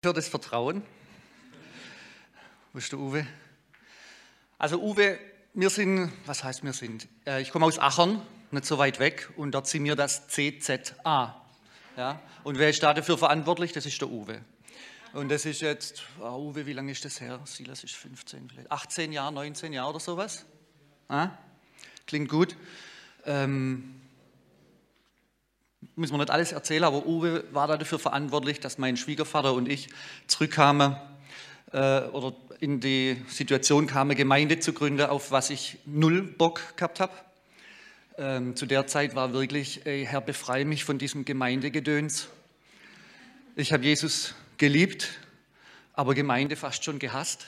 für das Vertrauen. Wo ist der Uwe? Also Uwe, wir sind, was heißt wir sind? Äh, ich komme aus Achern, nicht so weit weg, und dort sind wir das CZA. Ja? Und wer ist da dafür verantwortlich? Das ist der Uwe. Und das ist jetzt, oh Uwe, wie lange ist das her? Silas ist 15, vielleicht 18 Jahre, 19 Jahre oder sowas. Ah? Klingt gut. Ähm, müssen wir nicht alles erzählen, aber Uwe war da dafür verantwortlich, dass mein Schwiegervater und ich zurückkamen äh, oder in die Situation kamen, Gemeinde zu gründen, auf was ich null Bock gehabt habe. Ähm, zu der Zeit war wirklich, ey, Herr, befreie mich von diesem Gemeindegedöns. Ich habe Jesus geliebt, aber Gemeinde fast schon gehasst.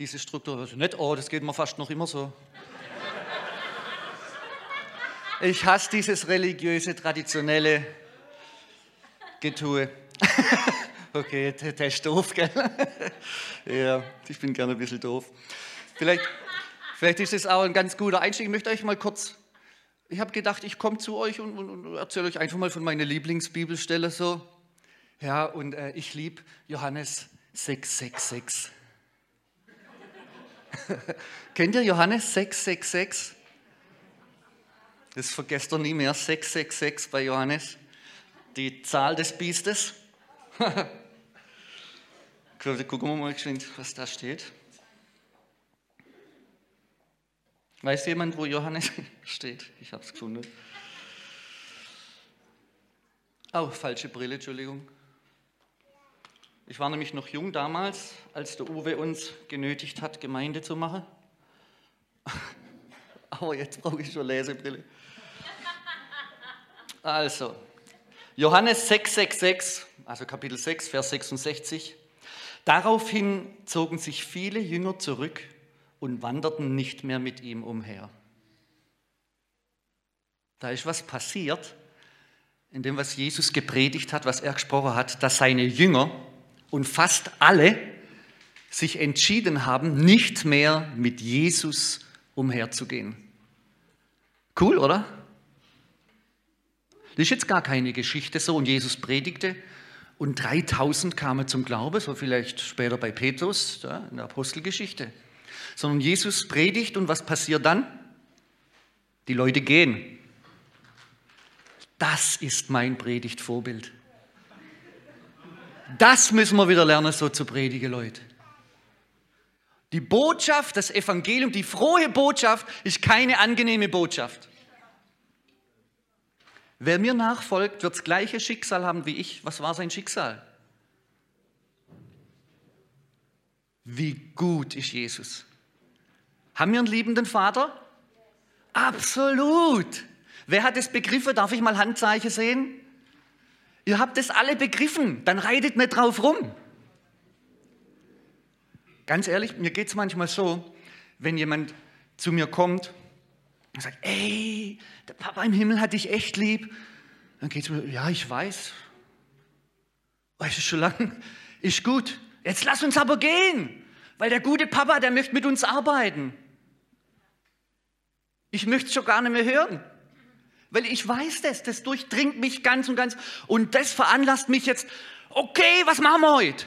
Diese Struktur, also nicht, oh, das geht mir fast noch immer so. Ich hasse dieses religiöse, traditionelle Getue. okay, der, der ist doof, gell? ja, ich bin gerne ein bisschen doof. Vielleicht, vielleicht ist es auch ein ganz guter Einstieg. Ich möchte euch mal kurz, ich habe gedacht, ich komme zu euch und, und, und erzähle euch einfach mal von meiner Lieblingsbibelstelle so. Ja, und äh, ich liebe Johannes 666. Kennt ihr Johannes 666? Das vergesst ihr nie mehr, 666 bei Johannes, die Zahl des Biestes. Gucken wir mal was da steht. Weiß jemand, wo Johannes steht? Ich habe es gefunden. Oh, falsche Brille, Entschuldigung. Ich war nämlich noch jung damals, als der Uwe uns genötigt hat, Gemeinde zu machen. Aber jetzt brauche ich schon Lesebrille. Also, Johannes 666, also Kapitel 6, Vers 66. Daraufhin zogen sich viele Jünger zurück und wanderten nicht mehr mit ihm umher. Da ist was passiert, in dem, was Jesus gepredigt hat, was er gesprochen hat, dass seine Jünger und fast alle sich entschieden haben, nicht mehr mit Jesus umherzugehen. Cool, oder? Das ist jetzt gar keine Geschichte so und Jesus predigte und 3000 kamen zum Glauben, so vielleicht später bei Petrus ja, in der Apostelgeschichte. Sondern Jesus predigt und was passiert dann? Die Leute gehen. Das ist mein Predigtvorbild. Das müssen wir wieder lernen, so zu predigen, Leute. Die Botschaft, das Evangelium, die frohe Botschaft ist keine angenehme Botschaft. Wer mir nachfolgt, wird das gleiche Schicksal haben wie ich. Was war sein Schicksal? Wie gut ist Jesus? Haben wir einen liebenden Vater? Absolut. Wer hat es begriffen? Darf ich mal Handzeichen sehen? Ihr habt es alle begriffen, dann reitet nicht drauf rum. Ganz ehrlich, mir geht es manchmal so, wenn jemand zu mir kommt und sagt, ey, der Papa im Himmel hat dich echt lieb. Dann geht es mir, ja, ich weiß. Weißt du schon lange? Ist gut. Jetzt lass uns aber gehen, weil der gute Papa, der möchte mit uns arbeiten. Ich möchte es schon gar nicht mehr hören. Weil ich weiß das, das durchdringt mich ganz und ganz. Und das veranlasst mich jetzt, okay, was machen wir heute?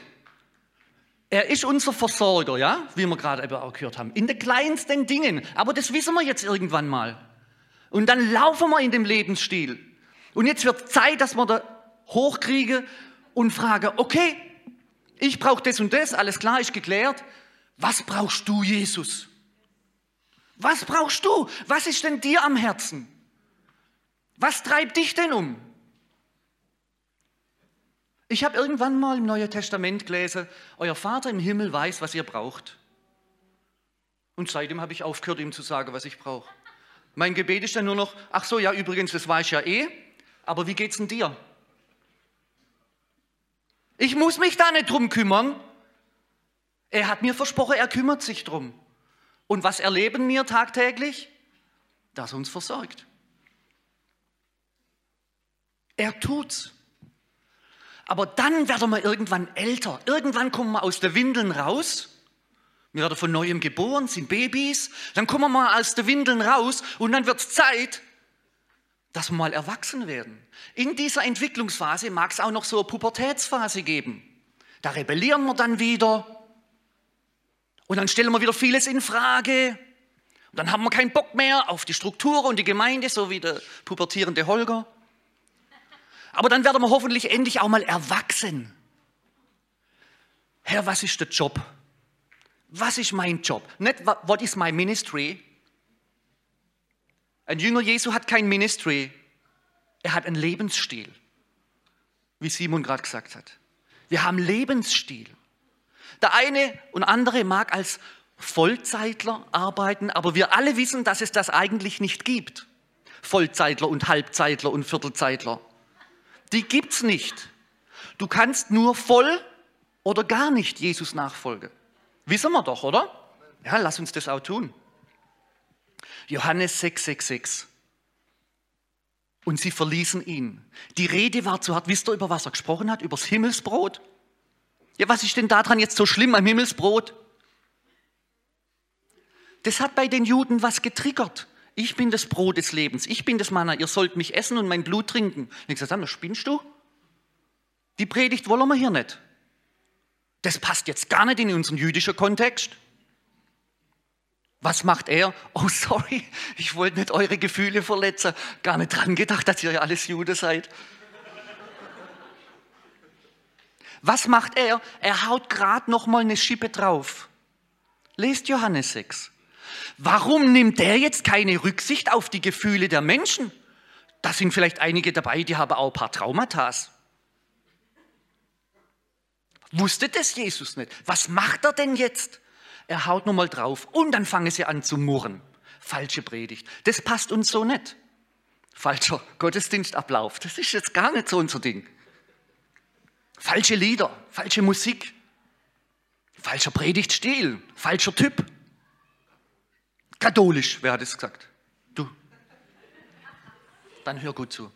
Er ist unser Versorger, ja, wie wir gerade eben auch gehört haben, in den kleinsten Dingen. Aber das wissen wir jetzt irgendwann mal. Und dann laufen wir in dem Lebensstil. Und jetzt wird Zeit, dass wir da hochkriegen und fragen, okay, ich brauche das und das, alles klar, ist geklärt. Was brauchst du, Jesus? Was brauchst du? Was ist denn dir am Herzen? Was treibt dich denn um? Ich habe irgendwann mal im Neuen Testament gelesen, euer Vater im Himmel weiß, was ihr braucht. Und seitdem habe ich aufgehört, ihm zu sagen, was ich brauche. Mein Gebet ist dann nur noch, ach so, ja, übrigens, das weiß ich ja eh, aber wie geht's denn dir? Ich muss mich da nicht drum kümmern. Er hat mir versprochen, er kümmert sich drum. Und was erleben wir tagtäglich? Dass er uns versorgt. Er tut's. Aber dann werden wir irgendwann älter. Irgendwann kommen wir aus der Windeln raus. Wir werden von neuem geboren, sind Babys. Dann kommen wir mal aus der Windeln raus und dann wird es Zeit, dass wir mal erwachsen werden. In dieser Entwicklungsphase mag es auch noch so eine Pubertätsphase geben. Da rebellieren wir dann wieder. Und dann stellen wir wieder vieles in Frage. Und dann haben wir keinen Bock mehr auf die Struktur und die Gemeinde, so wie der pubertierende Holger. Aber dann werden wir hoffentlich endlich auch mal erwachsen. Herr, was ist der Job? Was ist mein Job? Nicht, what is my ministry? Ein Jünger Jesu hat kein Ministry. Er hat einen Lebensstil, wie Simon gerade gesagt hat. Wir haben Lebensstil. Der eine und andere mag als Vollzeitler arbeiten, aber wir alle wissen, dass es das eigentlich nicht gibt. Vollzeitler und Halbzeitler und Viertelzeitler. Die gibt es nicht. Du kannst nur voll oder gar nicht Jesus nachfolgen. Wissen wir doch, oder? Ja, lass uns das auch tun. Johannes 6,66. Und sie verließen ihn. Die Rede war zu hart. Wisst ihr, über was er gesprochen hat? Übers Himmelsbrot? Ja, was ist denn daran jetzt so schlimm am Himmelsbrot? Das hat bei den Juden was getriggert. Ich bin das Brot des Lebens, ich bin das Manna, ihr sollt mich essen und mein Blut trinken. Und ich gesagt, was spinnst du? Die Predigt wollen wir hier nicht. Das passt jetzt gar nicht in unseren jüdischen Kontext. Was macht er? Oh, sorry, ich wollte nicht eure Gefühle verletzen. Gar nicht dran gedacht, dass ihr ja alles Jude seid. Was macht er? Er haut gerade noch mal eine Schippe drauf. Lest Johannes 6. Warum nimmt der jetzt keine Rücksicht auf die Gefühle der Menschen? Da sind vielleicht einige dabei, die haben auch ein paar Traumata. Wusste das Jesus nicht? Was macht er denn jetzt? Er haut nur mal drauf und dann fangen sie an zu murren. Falsche Predigt. Das passt uns so nicht. Falscher Gottesdienstablauf. Das ist jetzt gar nicht so unser Ding. Falsche Lieder, falsche Musik, falscher Predigtstil, falscher Typ. Katholisch, wer hat es gesagt? Du. Dann hör gut zu.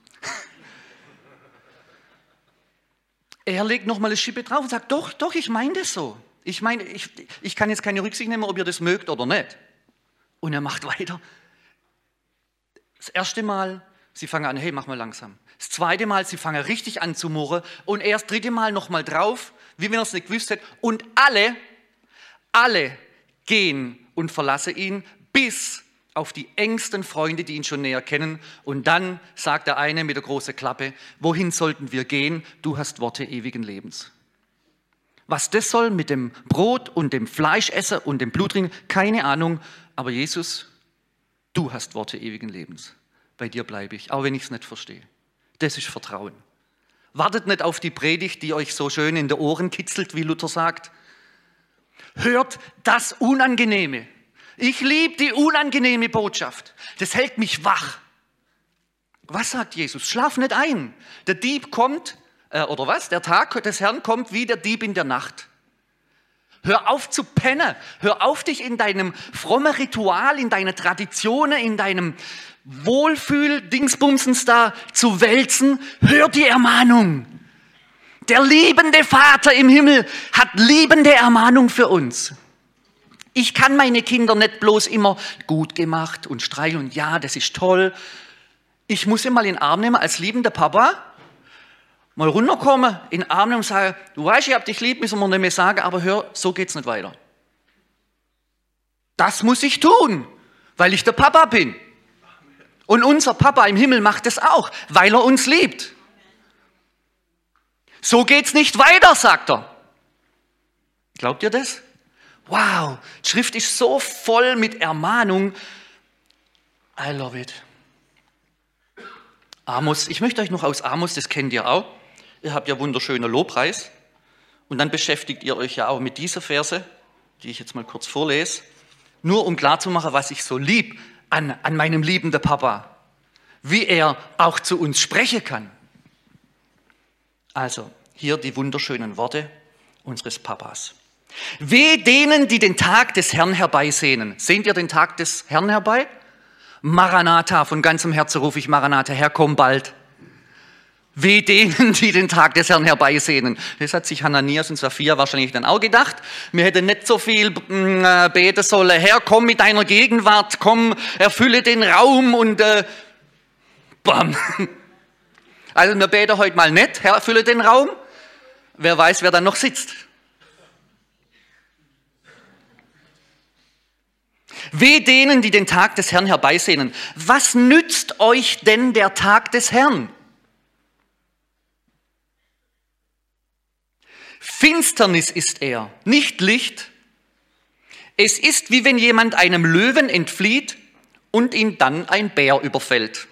Er legt nochmal eine Schippe drauf und sagt, doch, doch, ich meine das so. Ich meine, ich, ich kann jetzt keine Rücksicht nehmen, ob ihr das mögt oder nicht. Und er macht weiter. Das erste Mal, sie fangen an, hey, mach mal langsam. Das zweite Mal, sie fangen richtig an zu murren. Und erst dritte Mal nochmal drauf, wie wenn er es nicht gewusst hätte. Und alle, alle gehen und verlassen ihn, bis auf die engsten Freunde, die ihn schon näher kennen. Und dann sagt der eine mit der großen Klappe, wohin sollten wir gehen? Du hast Worte ewigen Lebens. Was das soll mit dem Brot und dem Fleischesser und dem Blutring, keine Ahnung. Aber Jesus, du hast Worte ewigen Lebens. Bei dir bleibe ich, auch wenn ich es nicht verstehe. Das ist Vertrauen. Wartet nicht auf die Predigt, die euch so schön in die Ohren kitzelt, wie Luther sagt. Hört das Unangenehme. Ich liebe die unangenehme Botschaft. Das hält mich wach. Was sagt Jesus? Schlaf nicht ein. Der Dieb kommt, äh, oder was? Der Tag des Herrn kommt wie der Dieb in der Nacht. Hör auf zu pennen. Hör auf, dich in deinem frommen Ritual, in deiner Traditionen, in deinem Wohlfühl-Dingsbumsens da zu wälzen. Hör die Ermahnung. Der liebende Vater im Himmel hat liebende Ermahnung für uns. Ich kann meine Kinder nicht bloß immer gut gemacht und streicheln und ja, das ist toll. Ich muss sie mal in den Arm nehmen als liebender Papa, mal runterkommen, in den Arm nehmen und sagen, du weißt, ich hab dich lieb, müssen wir nicht mehr sagen, aber hör, so geht's nicht weiter. Das muss ich tun, weil ich der Papa bin. Und unser Papa im Himmel macht es auch, weil er uns liebt. So geht's nicht weiter, sagt er. Glaubt ihr das? Wow, die Schrift ist so voll mit Ermahnung. I love it. Amos, ich möchte euch noch aus Amos, das kennt ihr auch. Ihr habt ja wunderschöne Lobpreis. Und dann beschäftigt ihr euch ja auch mit dieser Verse, die ich jetzt mal kurz vorlese. Nur um klarzumachen, was ich so lieb an, an meinem liebenden Papa. Wie er auch zu uns sprechen kann. Also, hier die wunderschönen Worte unseres Papas. Weh denen, die den Tag des Herrn herbeisehnen. Sehnt ihr den Tag des Herrn herbei? Maranatha, von ganzem Herzen rufe ich Maranatha, Herr, komm bald. Weh denen, die den Tag des Herrn herbeisehnen. Das hat sich Hananias und Sophia wahrscheinlich dann auch gedacht. Wir hätten nicht so viel mm, äh, beten sollen. Herr, komm mit deiner Gegenwart, komm, erfülle den Raum und äh, bam. Also wir beten heute mal nicht, Herr, erfülle den Raum, wer weiß, wer dann noch sitzt. Weh denen, die den Tag des Herrn herbeisehnen. Was nützt euch denn der Tag des Herrn? Finsternis ist er, nicht Licht. Es ist wie wenn jemand einem Löwen entflieht und ihn dann ein Bär überfällt.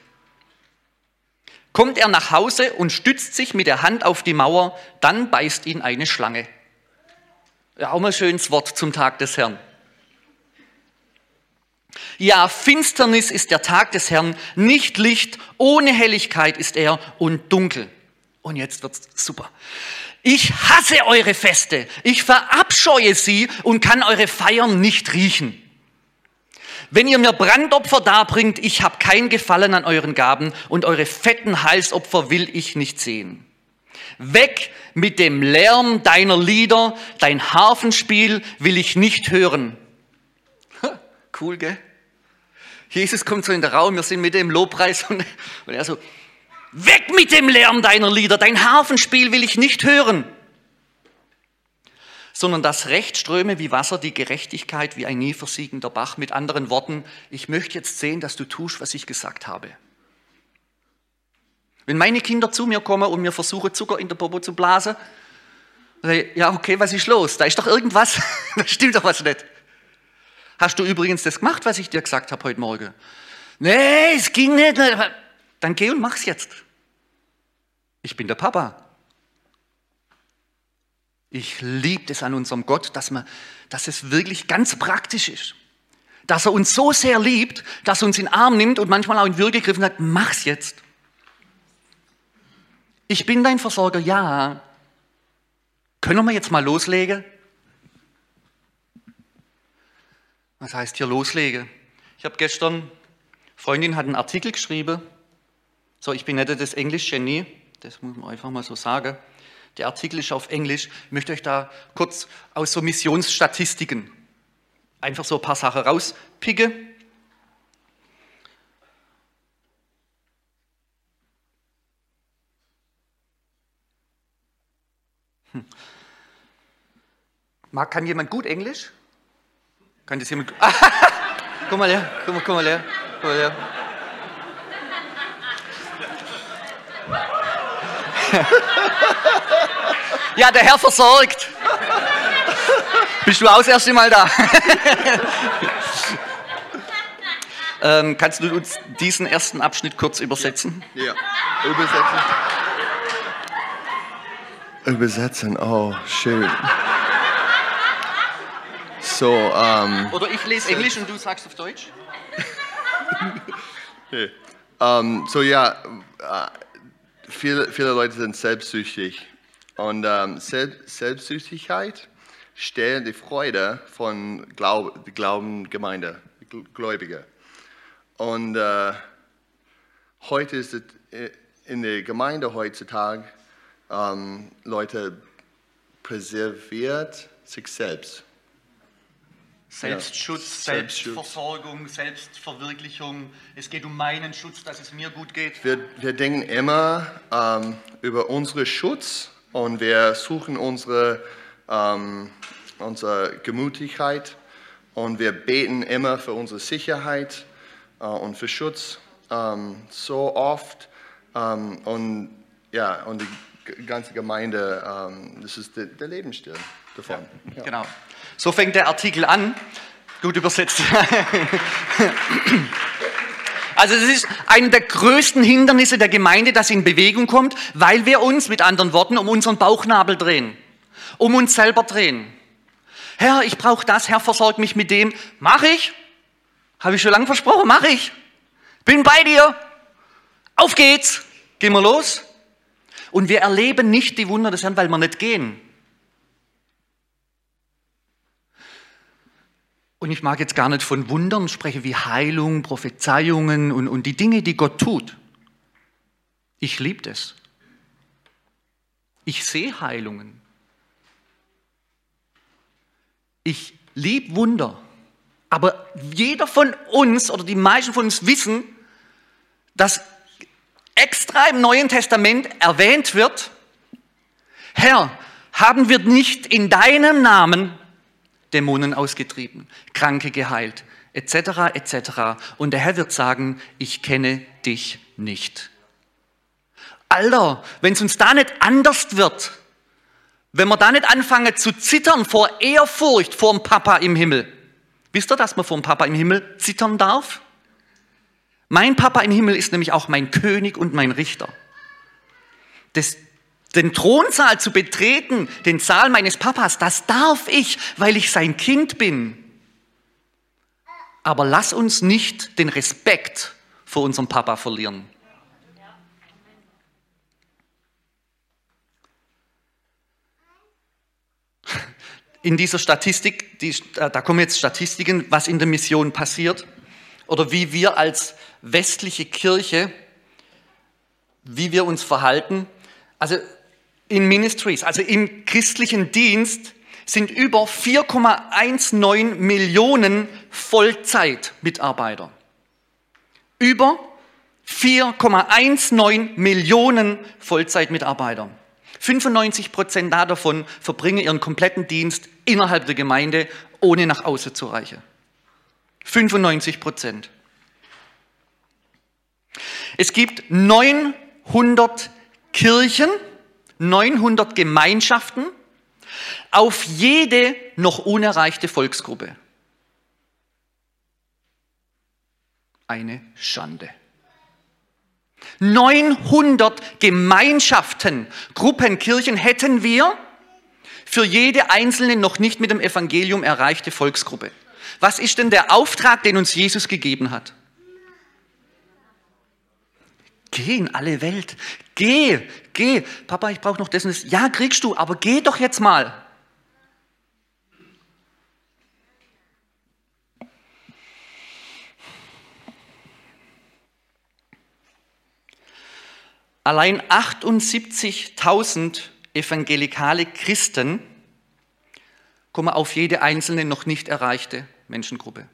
Kommt er nach Hause und stützt sich mit der Hand auf die Mauer, dann beißt ihn eine Schlange. Ja, auch mal schönes Wort zum Tag des Herrn. Ja, Finsternis ist der Tag des Herrn, nicht Licht, ohne Helligkeit ist er und dunkel. Und jetzt wird's super. Ich hasse eure Feste, ich verabscheue sie und kann eure Feiern nicht riechen. Wenn ihr mir Brandopfer darbringt, ich habe kein Gefallen an euren Gaben und eure fetten Halsopfer will ich nicht sehen. Weg mit dem Lärm deiner Lieder, dein Harfenspiel will ich nicht hören. Cool, gell? Jesus kommt so in den Raum, wir sind mit dem Lobpreis und, und er so, weg mit dem Lärm deiner Lieder, dein Harfenspiel will ich nicht hören sondern das Recht ströme wie Wasser, die Gerechtigkeit wie ein nie versiegender Bach. Mit anderen Worten, ich möchte jetzt sehen, dass du tust, was ich gesagt habe. Wenn meine Kinder zu mir kommen und mir versuchen, Zucker in der Popo zu blasen, ja, okay, was ist los? Da ist doch irgendwas, da stimmt doch was nicht. Hast du übrigens das gemacht, was ich dir gesagt habe heute Morgen? Nee, es ging nicht. Dann geh und mach's jetzt. Ich bin der Papa. Ich liebe es an unserem Gott, dass, man, dass es wirklich ganz praktisch ist. Dass er uns so sehr liebt, dass er uns in den Arm nimmt und manchmal auch in Würge gegriffen hat, mach's jetzt. Ich bin dein Versorger, ja. Können wir jetzt mal loslegen? Was heißt hier loslegen? Ich habe gestern, Freundin hat einen Artikel geschrieben. So, ich bin nicht das Englisch-Genie, das muss man einfach mal so sagen. Der Artikel ist auf Englisch. Ich möchte euch da kurz aus so Missionsstatistiken einfach so ein paar Sachen rauspicken. Hm. Kann jemand gut Englisch? Kann das jemand? Ah, guck mal her, guck mal, guck mal her, guck mal her. Ja, der Herr versorgt. Bist du auch das erste Mal da? ähm, kannst du uns diesen ersten Abschnitt kurz übersetzen? Ja, übersetzen. Übersetzen, oh, schön. So, um, Oder ich lese Englisch und du sagst auf Deutsch? okay. um, so ja, uh, viele, viele Leute sind selbstsüchtig. Und ähm, Selbstsüchtigkeit stellt die Freude von Glaub, Glaubengemeinde, Gläubige. Und äh, heute ist es äh, in der Gemeinde heutzutage, ähm, Leute präserviert sich selbst. Selbstschutz, ja, Selbstversorgung, Selbstverwirklichung. Es geht um meinen Schutz, dass es mir gut geht. Wir, wir denken immer ähm, über unseren Schutz und wir suchen unsere, ähm, unsere Gemütlichkeit und wir beten immer für unsere Sicherheit äh, und für Schutz ähm, so oft ähm, und ja und die ganze Gemeinde, ähm, das ist der, der Lebensstil davon. Ja, ja. Genau. So fängt der Artikel an. Gut übersetzt. Also es ist eine der größten Hindernisse der Gemeinde, dass sie in Bewegung kommt, weil wir uns mit anderen Worten um unseren Bauchnabel drehen, um uns selber drehen. Herr, ich brauche das, Herr, versorg mich mit dem. Mach ich. Habe ich schon lange versprochen, mach ich. Bin bei dir. Auf geht's. Gehen wir los. Und wir erleben nicht die Wunder des Herrn, weil wir nicht gehen. Und ich mag jetzt gar nicht von Wundern sprechen wie Heilung, Prophezeiungen und, und die Dinge, die Gott tut. Ich liebe das. Ich sehe Heilungen. Ich liebe Wunder. Aber jeder von uns oder die meisten von uns wissen, dass extra im Neuen Testament erwähnt wird, Herr, haben wir nicht in deinem Namen Dämonen ausgetrieben, Kranke geheilt, etc., etc. Und der Herr wird sagen, ich kenne dich nicht. Alter, wenn es uns da nicht anders wird, wenn wir da nicht anfangen zu zittern vor Ehrfurcht vor dem Papa im Himmel. Wisst ihr, dass man vor dem Papa im Himmel zittern darf? Mein Papa im Himmel ist nämlich auch mein König und mein Richter. Das, den Thronsaal zu betreten, den Saal meines Papas, das darf ich, weil ich sein Kind bin. Aber lass uns nicht den Respekt vor unserem Papa verlieren. In dieser Statistik, die, äh, da kommen jetzt Statistiken, was in der Mission passiert oder wie wir als westliche Kirche, wie wir uns verhalten. Also in Ministries, also im christlichen Dienst, sind über 4,19 Millionen Vollzeitmitarbeiter. Über 4,19 Millionen Vollzeitmitarbeiter. 95 Prozent davon verbringen ihren kompletten Dienst innerhalb der Gemeinde, ohne nach außen zu reichen. 95 Prozent. Es gibt 900 Kirchen, 900 Gemeinschaften auf jede noch unerreichte Volksgruppe. Eine Schande. 900 Gemeinschaften, Gruppen, Kirchen hätten wir für jede einzelne noch nicht mit dem Evangelium erreichte Volksgruppe. Was ist denn der Auftrag, den uns Jesus gegeben hat? Geh in alle Welt. Geh, geh. Papa, ich brauche noch das. Ja, kriegst du, aber geh doch jetzt mal. Allein 78.000 evangelikale Christen kommen auf jede einzelne noch nicht erreichte Menschengruppe.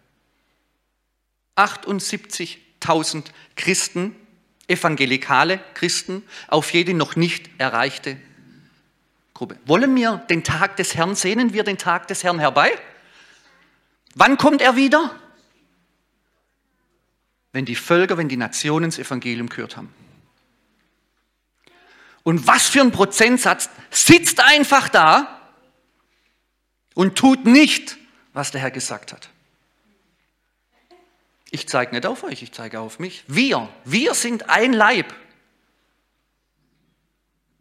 78.000 Christen evangelikale Christen auf jede noch nicht erreichte Gruppe. Wollen wir den Tag des Herrn, sehnen wir den Tag des Herrn herbei? Wann kommt er wieder? Wenn die Völker, wenn die Nationen das Evangelium gehört haben. Und was für ein Prozentsatz sitzt einfach da und tut nicht, was der Herr gesagt hat. Ich zeige nicht auf euch, ich zeige auf mich. Wir, wir sind ein Leib.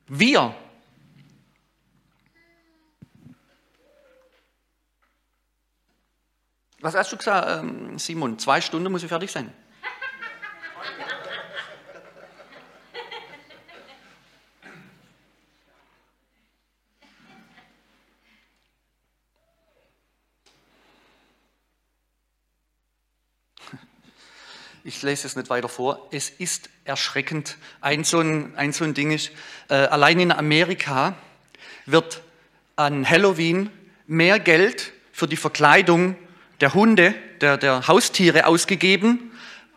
Wir. Was hast du gesagt, ähm, Simon? Zwei Stunden muss ich fertig sein. Ich lese es nicht weiter vor. Es ist erschreckend. Ein so ein, ein, so ein Ding ist, äh, allein in Amerika wird an Halloween mehr Geld für die Verkleidung der Hunde, der, der Haustiere ausgegeben,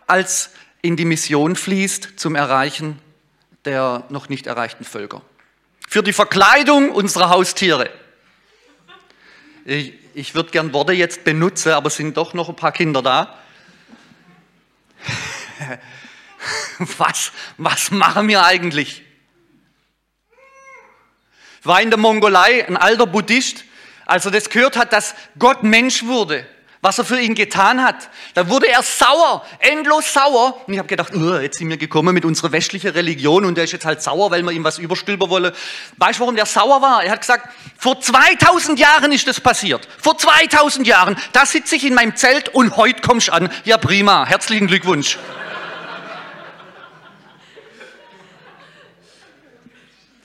als in die Mission fließt zum Erreichen der noch nicht erreichten Völker. Für die Verkleidung unserer Haustiere. Ich, ich würde gern Worte jetzt benutzen, aber es sind doch noch ein paar Kinder da. was, was machen wir eigentlich? War in der Mongolei ein alter Buddhist, als er das gehört hat, dass Gott Mensch wurde, was er für ihn getan hat, da wurde er sauer, endlos sauer. Und ich habe gedacht, oh, jetzt sind wir gekommen mit unserer westlichen Religion und der ist jetzt halt sauer, weil wir ihm was überstülpen wollen. Weißt du, warum der sauer war? Er hat gesagt, vor 2000 Jahren ist das passiert. Vor 2000 Jahren, da sitze ich in meinem Zelt und heute kommst du an. Ja, prima, herzlichen Glückwunsch.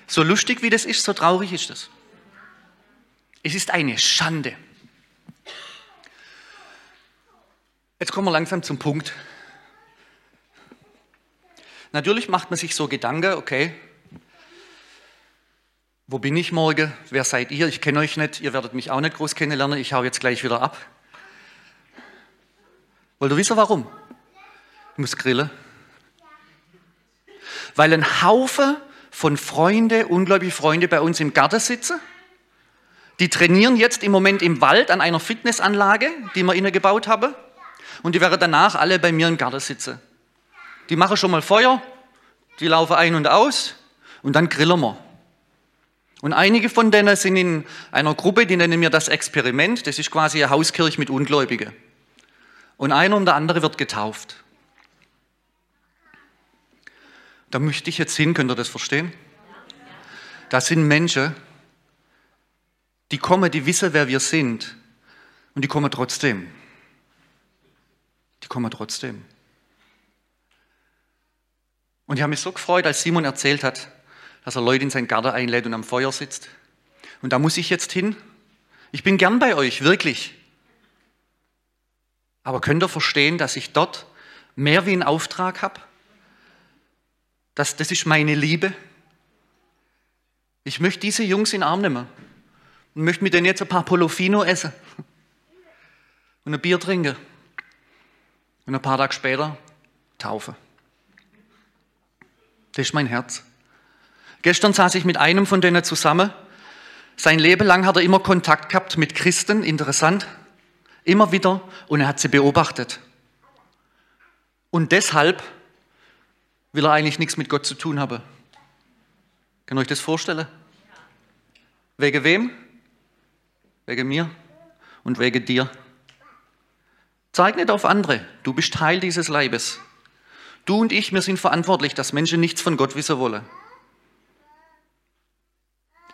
So lustig wie das ist, so traurig ist das. Es ist eine Schande. Jetzt kommen wir langsam zum Punkt. Natürlich macht man sich so Gedanken, okay, wo bin ich morgen? Wer seid ihr? Ich kenne euch nicht, ihr werdet mich auch nicht groß kennenlernen, ich hau jetzt gleich wieder ab. Wollt ihr wissen, warum? Ich muss grillen. Weil ein Haufen von Freunde, ungläubige Freunde bei uns im Garten sitzen Die trainieren jetzt im Moment im Wald an einer Fitnessanlage, die wir ihnen gebaut haben. Und die werden danach alle bei mir im Garten sitzen. Die machen schon mal Feuer, die laufen ein und aus und dann grillen wir. Und einige von denen sind in einer Gruppe, die nennen wir das Experiment. Das ist quasi eine Hauskirche mit Ungläubigen. Und einer und der andere wird getauft. Da möchte ich jetzt hin, könnt ihr das verstehen? Das sind Menschen, die kommen, die wissen, wer wir sind. Und die kommen trotzdem. Die kommen trotzdem. Und ich habe mich so gefreut, als Simon erzählt hat, dass er Leute in seinen Garten einlädt und am Feuer sitzt. Und da muss ich jetzt hin. Ich bin gern bei euch, wirklich. Aber könnt ihr verstehen, dass ich dort mehr wie einen Auftrag habe? Das, das ist meine Liebe. Ich möchte diese Jungs in den Arm nehmen und möchte mit denen jetzt ein paar Polofino essen und ein Bier trinken und ein paar Tage später taufen. Das ist mein Herz. Gestern saß ich mit einem von denen zusammen. Sein Leben lang hat er immer Kontakt gehabt mit Christen, interessant, immer wieder, und er hat sie beobachtet. Und deshalb will er eigentlich nichts mit Gott zu tun haben. Kann euch das vorstellen? Wegen wem? Wegen mir und wegen dir. Zeig nicht auf andere. Du bist Teil dieses Leibes. Du und ich, wir sind verantwortlich, dass Menschen nichts von Gott wissen wollen.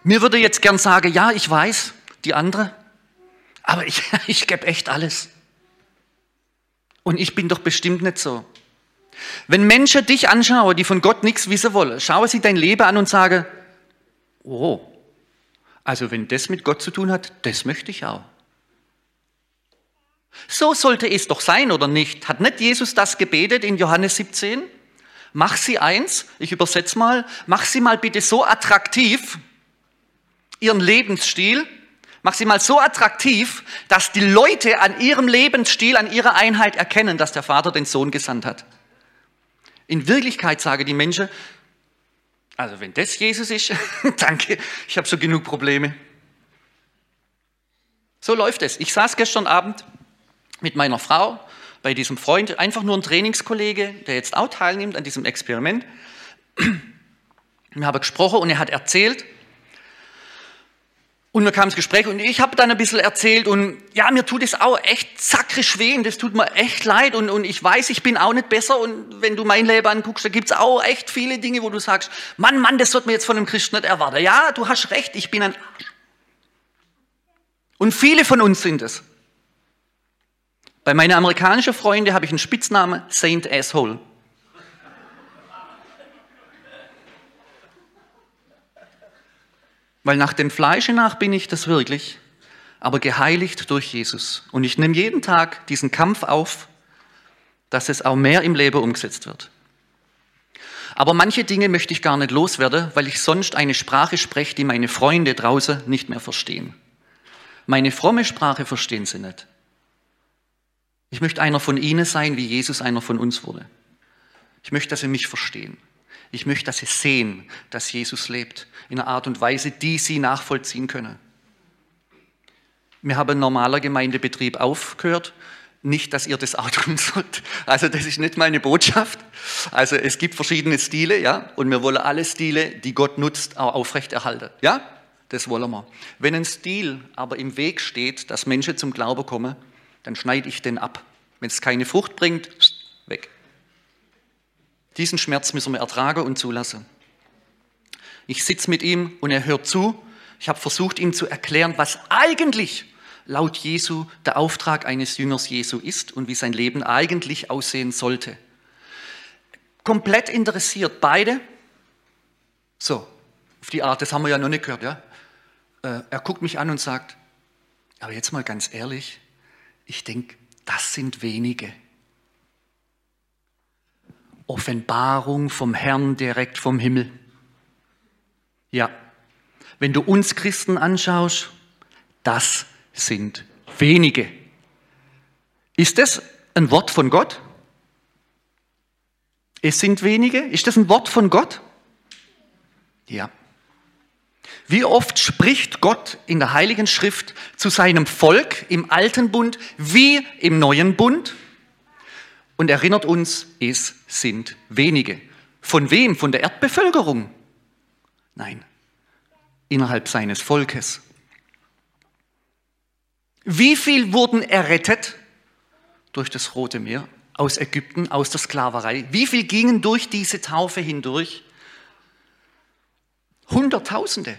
Mir würde jetzt gern sagen, ja, ich weiß, die andere, aber ich, ich gebe echt alles. Und ich bin doch bestimmt nicht so. Wenn Menschen dich anschauen, die von Gott nichts wissen wollen, schauen sie dein Leben an und sagen, oh, also wenn das mit Gott zu tun hat, das möchte ich auch. So sollte es doch sein, oder nicht? Hat nicht Jesus das gebetet in Johannes 17? Mach sie eins, ich übersetze mal, mach sie mal bitte so attraktiv, ihren Lebensstil, mach sie mal so attraktiv, dass die Leute an ihrem Lebensstil, an ihrer Einheit erkennen, dass der Vater den Sohn gesandt hat. In Wirklichkeit sagen die Menschen, also wenn das Jesus ist, danke, ich habe so genug Probleme. So läuft es. Ich saß gestern Abend mit meiner Frau bei diesem Freund, einfach nur ein Trainingskollege, der jetzt auch teilnimmt an diesem Experiment. Wir haben gesprochen und er hat erzählt, und mir kam das Gespräch und ich habe dann ein bisschen erzählt und ja, mir tut es auch echt sakrisch weh und das tut mir echt leid und, und ich weiß, ich bin auch nicht besser und wenn du mein Leben anguckst, da gibt es auch echt viele Dinge, wo du sagst, Mann, Mann, das wird mir jetzt von einem Christen nicht erwarten. Ja, du hast recht, ich bin ein Arsch. Und viele von uns sind es. Bei meinen amerikanischen Freunden habe ich einen Spitznamen Saint Asshole. Weil nach dem Fleische nach bin ich das wirklich, aber geheiligt durch Jesus. Und ich nehme jeden Tag diesen Kampf auf, dass es auch mehr im Leben umgesetzt wird. Aber manche Dinge möchte ich gar nicht loswerden, weil ich sonst eine Sprache spreche, die meine Freunde draußen nicht mehr verstehen. Meine fromme Sprache verstehen sie nicht. Ich möchte einer von ihnen sein, wie Jesus einer von uns wurde. Ich möchte, dass sie mich verstehen. Ich möchte, dass sie sehen, dass Jesus lebt, in einer Art und Weise, die sie nachvollziehen können. Wir haben ein normaler Gemeindebetrieb aufgehört. Nicht, dass ihr das auch tun sollt. Also das ist nicht meine Botschaft. Also es gibt verschiedene Stile, ja, und wir wollen alle Stile, die Gott nutzt, auch aufrechterhalten. Ja, das wollen wir. Wenn ein Stil aber im Weg steht, dass Menschen zum Glauben kommen, dann schneide ich den ab. Wenn es keine Frucht bringt, weg. Diesen Schmerz müssen wir ertragen und zulassen. Ich sitze mit ihm und er hört zu. Ich habe versucht, ihm zu erklären, was eigentlich laut Jesu der Auftrag eines Jüngers Jesu ist und wie sein Leben eigentlich aussehen sollte. Komplett interessiert, beide. So, auf die Art, das haben wir ja noch nicht gehört. Ja? Äh, er guckt mich an und sagt, aber jetzt mal ganz ehrlich, ich denke, das sind wenige. Offenbarung vom Herrn direkt vom Himmel. Ja, wenn du uns Christen anschaust, das sind wenige. Ist das ein Wort von Gott? Es sind wenige. Ist das ein Wort von Gott? Ja. Wie oft spricht Gott in der Heiligen Schrift zu seinem Volk im Alten Bund wie im Neuen Bund? Und erinnert uns, es sind wenige. Von wem? Von der Erdbevölkerung? Nein, innerhalb seines Volkes. Wie viel wurden errettet durch das Rote Meer aus Ägypten, aus der Sklaverei? Wie viel gingen durch diese Taufe hindurch? Hunderttausende.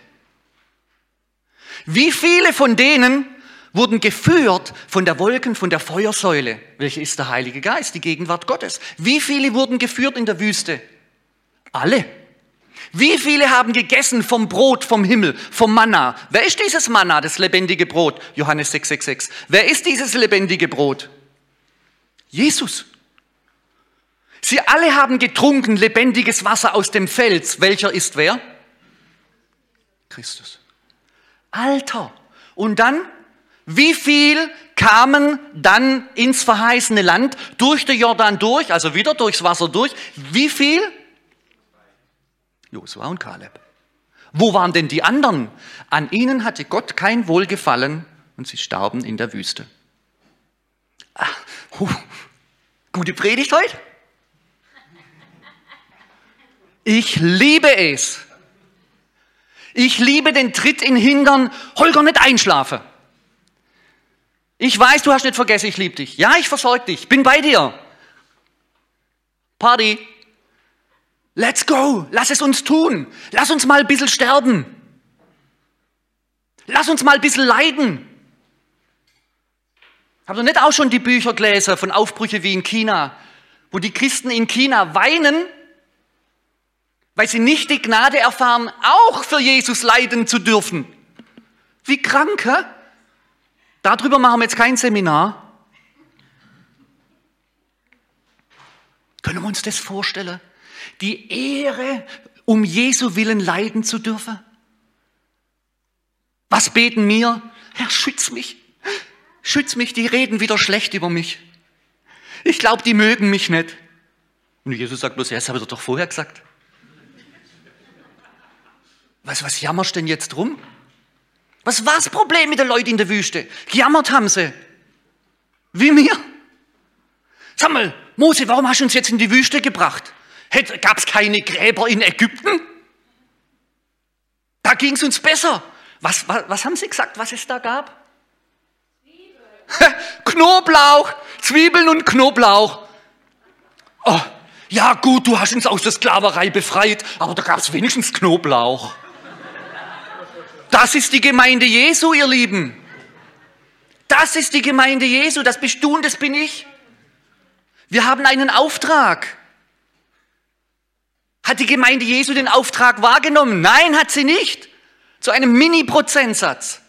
Wie viele von denen wurden geführt von der Wolken, von der Feuersäule, welche ist der Heilige Geist, die Gegenwart Gottes? Wie viele wurden geführt in der Wüste? Alle. Wie viele haben gegessen vom Brot vom Himmel, vom Manna? Wer ist dieses Manna, das lebendige Brot? Johannes 6,66. Wer ist dieses lebendige Brot? Jesus. Sie alle haben getrunken lebendiges Wasser aus dem Fels. Welcher ist wer? Christus. Alter. Und dann, wie viel kamen dann ins verheißene Land durch den Jordan durch, also wieder durchs Wasser durch? Wie viel? Josua und Kaleb. Wo waren denn die anderen? An ihnen hatte Gott kein Wohlgefallen und sie starben in der Wüste. Ach, huh, gute Predigt heute. Ich liebe es, ich liebe den Tritt in Hintern, Holger, nicht einschlafen. Ich weiß, du hast nicht vergessen, ich liebe dich. Ja, ich versorge dich, bin bei dir. Party. Let's go, lass es uns tun. Lass uns mal ein bisschen sterben. Lass uns mal ein bisschen leiden. Habt ihr nicht auch schon die Bücher gelesen von Aufbrüche wie in China, wo die Christen in China weinen, weil sie nicht die Gnade erfahren, auch für Jesus leiden zu dürfen. Wie krank, hä? Darüber machen wir jetzt kein Seminar. Können wir uns das vorstellen? Die Ehre, um Jesu Willen leiden zu dürfen? Was beten mir? Herr, schütz mich. Schütz mich, die reden wieder schlecht über mich. Ich glaube, die mögen mich nicht. Und Jesus sagt bloß, ja, das habe ich doch vorher gesagt. Was, was jammerst denn jetzt rum? Was war das Problem mit den Leuten in der Wüste? Gejammert haben sie. Wie mir. Sag mal, Mose, warum hast du uns jetzt in die Wüste gebracht? Gab es keine Gräber in Ägypten? Da ging es uns besser. Was, was, was haben sie gesagt, was es da gab? Zwiebeln. Knoblauch, Zwiebeln und Knoblauch. Oh, ja gut, du hast uns aus der Sklaverei befreit, aber da gab es wenigstens Knoblauch. Das ist die Gemeinde Jesu, ihr Lieben. Das ist die Gemeinde Jesu, das bist du und das bin ich. Wir haben einen Auftrag. Hat die Gemeinde Jesu den Auftrag wahrgenommen? Nein, hat sie nicht. Zu einem Mini-Prozentsatz.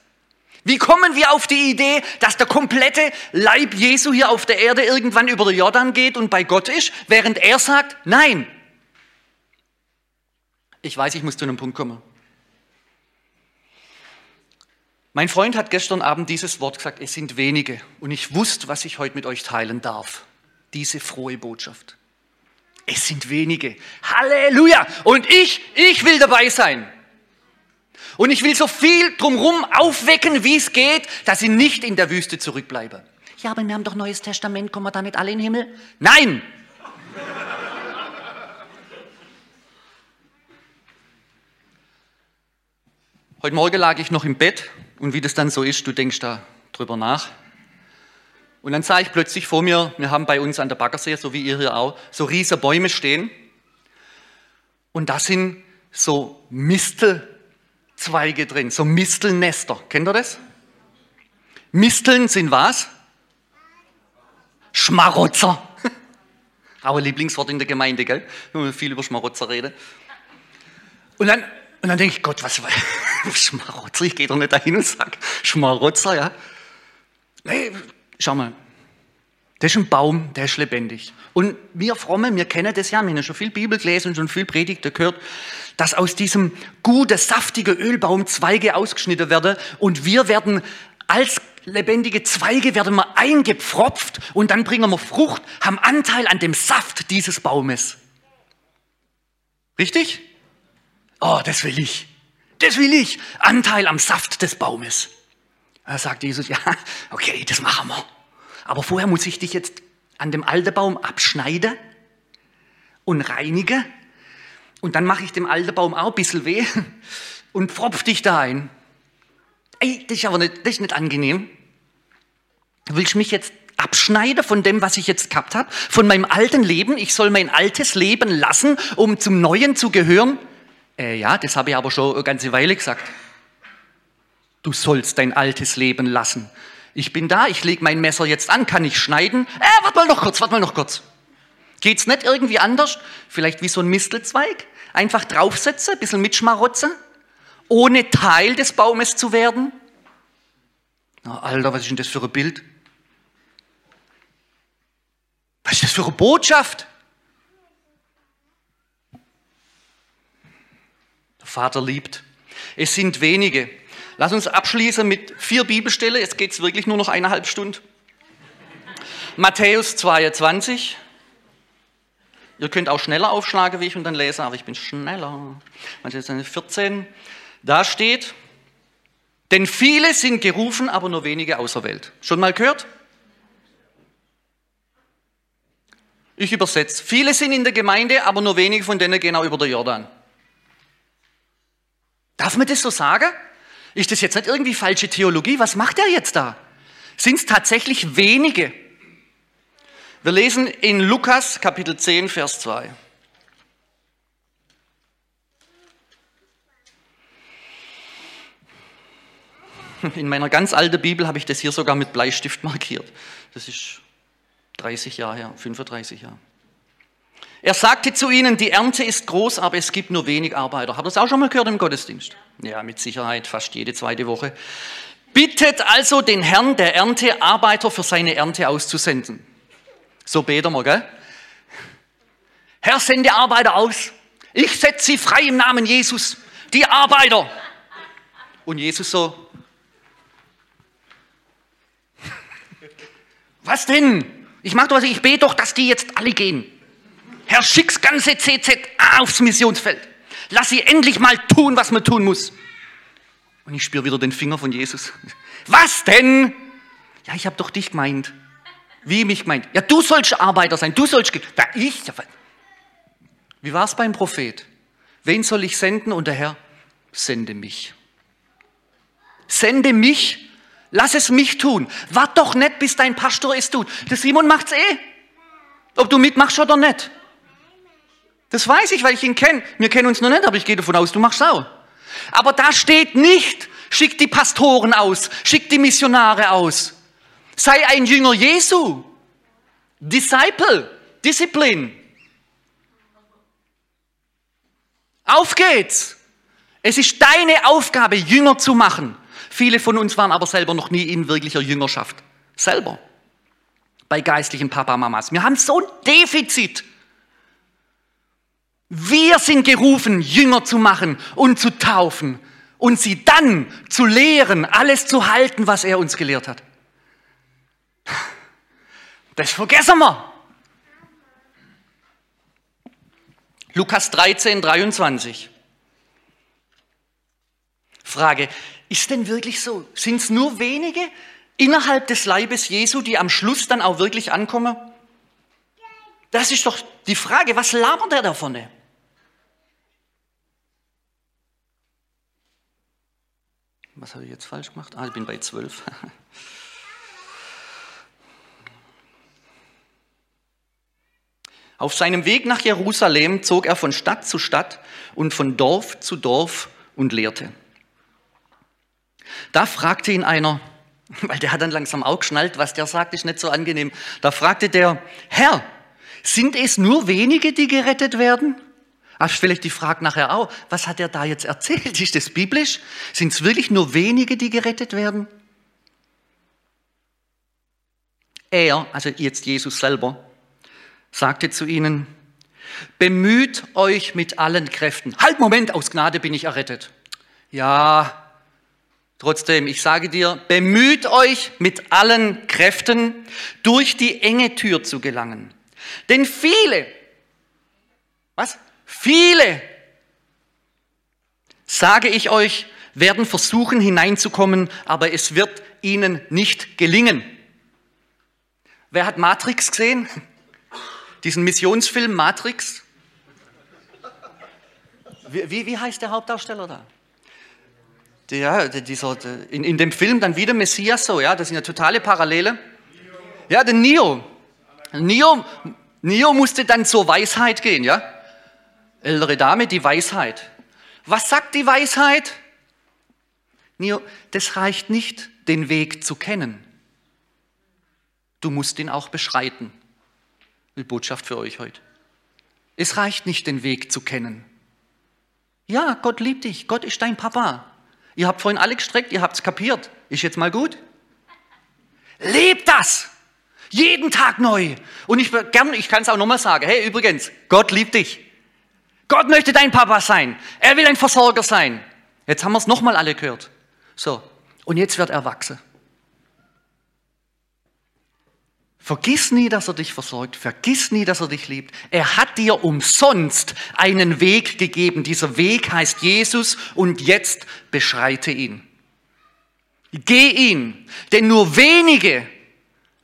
Wie kommen wir auf die Idee, dass der komplette Leib Jesu hier auf der Erde irgendwann über den Jordan geht und bei Gott ist, während er sagt, nein. Ich weiß, ich muss zu einem Punkt kommen. Mein Freund hat gestern Abend dieses Wort gesagt, es sind wenige. Und ich wusste, was ich heute mit euch teilen darf. Diese frohe Botschaft. Es sind wenige. Halleluja. Und ich, ich will dabei sein. Und ich will so viel drumherum aufwecken, wie es geht, dass sie nicht in der Wüste zurückbleiben. Ja, aber wir haben doch Neues Testament, kommen wir da nicht alle in den Himmel? Nein! Heute Morgen lag ich noch im Bett und wie das dann so ist, du denkst da drüber nach. Und dann sah ich plötzlich vor mir, wir haben bei uns an der Baggersee, so wie ihr hier auch, so riesige Bäume stehen. Und da sind so Mistelzweige drin, so Mistelnester. Kennt ihr das? Misteln sind was? Schmarotzer. Our Lieblingswort in der Gemeinde, gell? Wenn wir viel über Schmarotzer reden. Und dann und dann denke ich, Gott, was, Schmarotzer, ich gehe doch nicht dahin und sage, Schmarotzer, ja. Nee, schau mal, das ist ein Baum, der ist lebendig. Und wir Fromme, wir kennen das ja, wir haben schon viel Bibel gelesen und schon viel Predigte gehört, dass aus diesem guten, saftigen Ölbaum Zweige ausgeschnitten werden und wir werden als lebendige Zweige werden wir eingepfropft und dann bringen wir Frucht, haben Anteil an dem Saft dieses Baumes. Richtig? Oh, das will ich. das will ich, Anteil am Saft des Baumes. Da sagt Jesus, ja, okay, das machen wir. Aber vorher muss ich dich jetzt an dem alten Baum abschneiden und reinige. Und dann mache ich dem alten Baum auch ein bisschen weh und pfropf dich da ein. Ey, das ist aber nicht, das ist nicht angenehm. Willst du mich jetzt abschneiden von dem, was ich jetzt gehabt habe? Von meinem alten Leben? Ich soll mein altes Leben lassen, um zum Neuen zu gehören? Äh, ja, das habe ich aber schon eine ganze Weile gesagt. Du sollst dein altes Leben lassen. Ich bin da, ich lege mein Messer jetzt an, kann ich schneiden? Äh, warte mal noch kurz, warte mal noch kurz. Geht's nicht irgendwie anders? Vielleicht wie so ein Mistelzweig? Einfach draufsetzen, ein bisschen mitschmarotzen, ohne Teil des Baumes zu werden? Na, Alter, was ist denn das für ein Bild? Was ist das für eine Botschaft? Vater liebt. Es sind wenige. Lass uns abschließen mit vier Bibelstellen. Jetzt geht es wirklich nur noch eineinhalb Stunden. Matthäus 22. Ihr könnt auch schneller aufschlagen, wie ich und dann lesen, aber ich bin schneller. Matthäus 14. Da steht, denn viele sind gerufen, aber nur wenige auserwählt. Schon mal gehört? Ich übersetze. Viele sind in der Gemeinde, aber nur wenige von denen gehen auch über den Jordan. Darf man das so sagen? Ist das jetzt nicht irgendwie falsche Theologie? Was macht er jetzt da? Sind es tatsächlich wenige? Wir lesen in Lukas Kapitel 10, Vers 2. In meiner ganz alten Bibel habe ich das hier sogar mit Bleistift markiert. Das ist 30 Jahre her, 35 Jahre. Er sagte zu ihnen, die Ernte ist groß, aber es gibt nur wenig Arbeiter. Habt ihr das auch schon mal gehört im Gottesdienst? Ja, mit Sicherheit, fast jede zweite Woche. Bittet also den Herrn der Ernte, Arbeiter für seine Ernte auszusenden. So beten wir, gell? Herr, sende Arbeiter aus. Ich setze sie frei im Namen Jesus. Die Arbeiter. Und Jesus so, was denn? Ich mache doch ich bete doch, dass die jetzt alle gehen. Herr, schick's ganze CZ aufs Missionsfeld. Lass sie endlich mal tun, was man tun muss. Und ich spüre wieder den Finger von Jesus. Was denn? Ja, ich habe doch dich gemeint. Wie mich gemeint? Ja, du sollst Arbeiter sein, du sollst. Da ich. Wie war es beim Prophet? Wen soll ich senden? Und der Herr, sende mich. Sende mich Lass es mich tun. Wart doch nicht, bis dein Pastor es tut. Der Simon macht's eh. Ob du mitmachst oder nicht. Das weiß ich, weil ich ihn kenne. Wir kennen uns noch nicht, aber ich gehe davon aus, du machst auch. Aber da steht nicht, schick die Pastoren aus, schick die Missionare aus. Sei ein Jünger Jesu. Disciple, Disziplin. Auf geht's. Es ist deine Aufgabe, Jünger zu machen. Viele von uns waren aber selber noch nie in wirklicher Jüngerschaft. Selber. Bei geistlichen Papa, Mamas. Wir haben so ein Defizit. Wir sind gerufen, Jünger zu machen und zu taufen und sie dann zu lehren, alles zu halten, was er uns gelehrt hat. Das vergessen wir. Lukas 13, 23. Frage, ist denn wirklich so? Sind es nur wenige innerhalb des Leibes Jesu, die am Schluss dann auch wirklich ankommen? Das ist doch die Frage, was labert er davon? Was habe ich jetzt falsch gemacht? Ah, ich bin bei zwölf. Auf seinem Weg nach Jerusalem zog er von Stadt zu Stadt und von Dorf zu Dorf und lehrte. Da fragte ihn einer, weil der hat dann langsam auch geschnallt, was der sagt, ist nicht so angenehm. Da fragte der, Herr, sind es nur wenige, die gerettet werden? Ach, vielleicht die Frage nachher auch, was hat er da jetzt erzählt? Ist das biblisch? Sind es wirklich nur wenige, die gerettet werden? Er, also jetzt Jesus selber, sagte zu ihnen, bemüht euch mit allen Kräften. Halt, Moment, aus Gnade bin ich errettet. Ja, Trotzdem, ich sage dir, bemüht euch mit allen Kräften, durch die enge Tür zu gelangen. Denn viele, was? Viele sage ich euch, werden versuchen hineinzukommen, aber es wird ihnen nicht gelingen. Wer hat Matrix gesehen? Diesen Missionsfilm Matrix? Wie, wie, wie heißt der Hauptdarsteller da? Der, dieser, in, in dem Film dann wieder Messias so, ja, das sind ja totale Parallele. Ja, der Neo. Neo, Neo musste dann zur Weisheit gehen, ja. Ältere Dame, die Weisheit. Was sagt die Weisheit? Neo, das reicht nicht, den Weg zu kennen. Du musst ihn auch beschreiten. Die Botschaft für euch heute. Es reicht nicht, den Weg zu kennen. Ja, Gott liebt dich. Gott ist dein Papa. Ihr habt vorhin alle gestreckt, ihr habt es kapiert. Ist jetzt mal gut? Lebt das! Jeden Tag neu. Und ich gern, ich kann es auch nochmal sagen. Hey, übrigens, Gott liebt dich. Gott möchte dein Papa sein. Er will ein Versorger sein. Jetzt haben wir es nochmal alle gehört. So. Und jetzt wird er wachsen. Vergiss nie, dass er dich versorgt. Vergiss nie, dass er dich liebt. Er hat dir umsonst einen Weg gegeben. Dieser Weg heißt Jesus und jetzt beschreite ihn. Geh ihn, denn nur wenige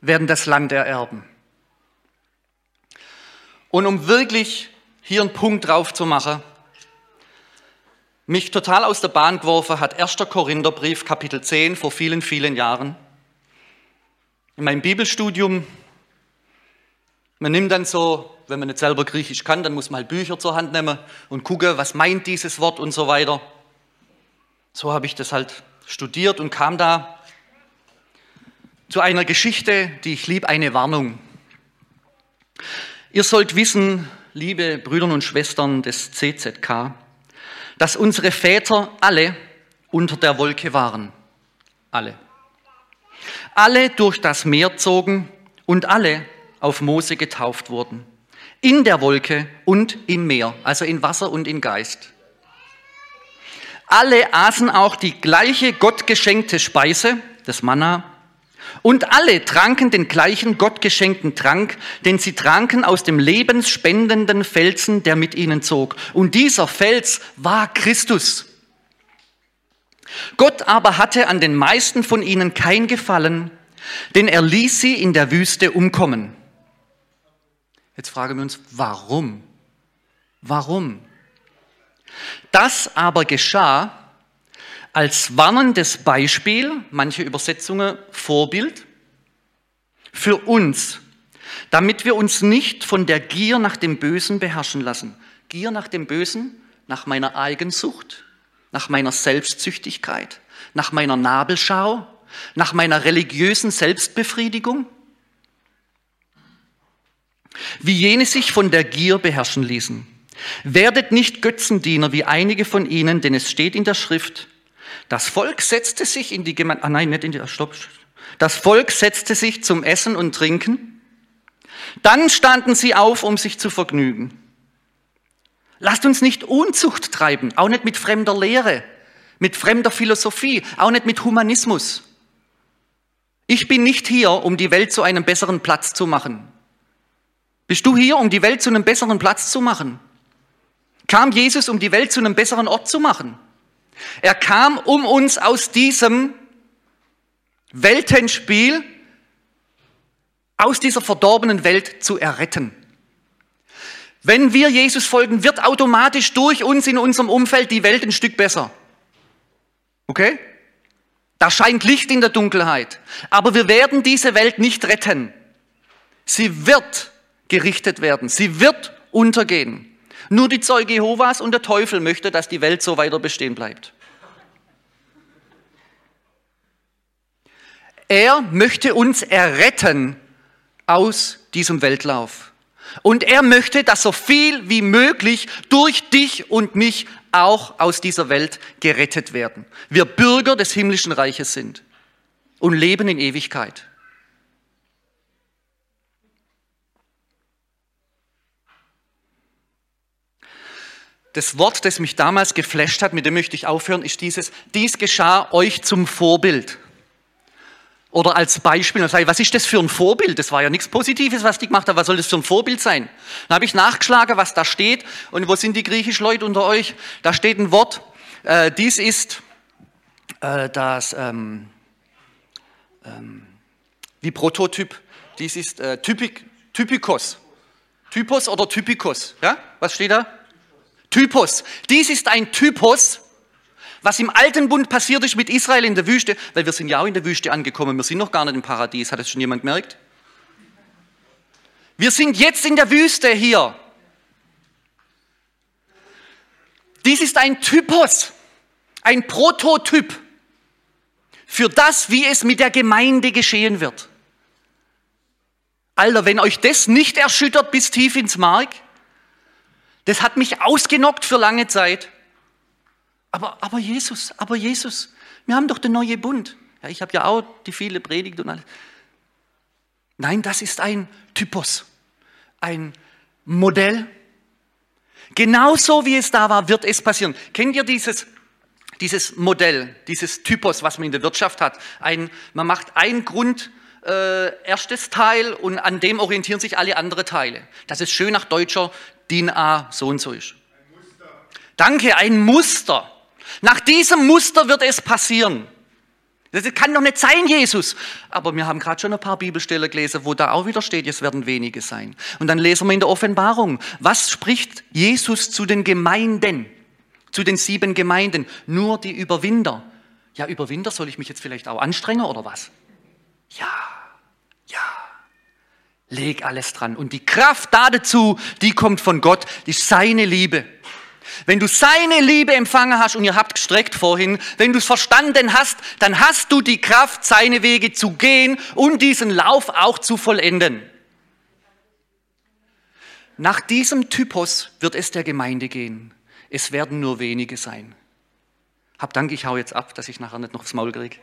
werden das Land ererben. Und um wirklich hier einen Punkt drauf zu machen, mich total aus der Bahn geworfen hat 1. Korintherbrief, Kapitel 10, vor vielen, vielen Jahren. In meinem Bibelstudium, man nimmt dann so, wenn man nicht selber Griechisch kann, dann muss man halt Bücher zur Hand nehmen und gucken, was meint dieses Wort und so weiter. So habe ich das halt studiert und kam da zu einer Geschichte, die ich liebe, eine Warnung. Ihr sollt wissen, liebe Brüder und Schwestern des CZK, dass unsere Väter alle unter der Wolke waren. Alle. Alle durch das Meer zogen und alle auf Mose getauft wurden. In der Wolke und im Meer, also in Wasser und in Geist. Alle aßen auch die gleiche gottgeschenkte Speise, das Manna, und alle tranken den gleichen gottgeschenkten Trank, denn sie tranken aus dem lebensspendenden Felsen, der mit ihnen zog. Und dieser Fels war Christus. Gott aber hatte an den meisten von ihnen kein Gefallen, denn er ließ sie in der Wüste umkommen. Jetzt fragen wir uns, warum? Warum? Das aber geschah, als warnendes Beispiel, manche Übersetzungen Vorbild, für uns, damit wir uns nicht von der Gier nach dem Bösen beherrschen lassen. Gier nach dem Bösen, nach meiner Eigensucht, nach meiner Selbstsüchtigkeit, nach meiner Nabelschau, nach meiner religiösen Selbstbefriedigung. Wie jene sich von der Gier beherrschen ließen. Werdet nicht Götzendiener wie einige von ihnen, denn es steht in der Schrift, das Volk setzte sich in die Gemeinde, ah nein, nicht in die, stopp. Das Volk setzte sich zum Essen und Trinken. Dann standen sie auf, um sich zu vergnügen. Lasst uns nicht Unzucht treiben, auch nicht mit fremder Lehre, mit fremder Philosophie, auch nicht mit Humanismus. Ich bin nicht hier, um die Welt zu einem besseren Platz zu machen. Bist du hier, um die Welt zu einem besseren Platz zu machen? Kam Jesus, um die Welt zu einem besseren Ort zu machen? Er kam, um uns aus diesem Weltenspiel, aus dieser verdorbenen Welt zu erretten. Wenn wir Jesus folgen, wird automatisch durch uns in unserem Umfeld die Welt ein Stück besser. Okay? Da scheint Licht in der Dunkelheit. Aber wir werden diese Welt nicht retten. Sie wird gerichtet werden. Sie wird untergehen. Nur die Zeuge Jehovas und der Teufel möchte, dass die Welt so weiter bestehen bleibt. Er möchte uns erretten aus diesem Weltlauf. Und er möchte, dass so viel wie möglich durch dich und mich auch aus dieser Welt gerettet werden. Wir Bürger des himmlischen Reiches sind und leben in Ewigkeit. Das Wort, das mich damals geflasht hat, mit dem möchte ich aufhören, ist dieses, dies geschah euch zum Vorbild. Oder als Beispiel, dann sage ich, was ist das für ein Vorbild? Das war ja nichts Positives, was die gemacht haben. Was soll das für ein Vorbild sein? Dann habe ich nachgeschlagen, was da steht. Und wo sind die griechischen Leute unter euch? Da steht ein Wort, Äh, dies ist äh, das ähm, ähm, wie Prototyp. Dies ist äh, Typik, Typikos. Typos oder Typikos? Ja? Was steht da? Typos. Dies ist ein Typos, was im alten Bund passiert ist mit Israel in der Wüste, weil wir sind ja auch in der Wüste angekommen, wir sind noch gar nicht im Paradies. Hat das schon jemand gemerkt? Wir sind jetzt in der Wüste hier. Dies ist ein Typos, ein Prototyp für das, wie es mit der Gemeinde geschehen wird. Alter, wenn euch das nicht erschüttert bis tief ins Mark, das hat mich ausgenockt für lange Zeit. Aber, aber Jesus, aber Jesus, wir haben doch den neuen Bund. Ja, ich habe ja auch die viele Predigt und alles. Nein, das ist ein Typus, ein Modell. Genauso wie es da war, wird es passieren. Kennt ihr dieses, dieses Modell, dieses Typus, was man in der Wirtschaft hat? Ein, man macht ein Grund, äh, erstes Teil und an dem orientieren sich alle anderen Teile. Das ist schön nach deutscher DIN A so und so ist. Ein Danke, ein Muster. Nach diesem Muster wird es passieren. Das kann doch nicht sein, Jesus. Aber wir haben gerade schon ein paar Bibelstellen gelesen, wo da auch wieder steht, es werden wenige sein. Und dann lesen wir in der Offenbarung, was spricht Jesus zu den Gemeinden, zu den sieben Gemeinden? Nur die Überwinder. Ja, Überwinder, soll ich mich jetzt vielleicht auch anstrengen oder was? Ja, ja. Leg alles dran. Und die Kraft dazu, die kommt von Gott, die ist seine Liebe. Wenn du seine Liebe empfangen hast und ihr habt gestreckt vorhin, wenn du es verstanden hast, dann hast du die Kraft, seine Wege zu gehen und diesen Lauf auch zu vollenden. Nach diesem Typus wird es der Gemeinde gehen. Es werden nur wenige sein. Hab Dank, ich hau jetzt ab, dass ich nachher nicht noch aufs Maul kriege.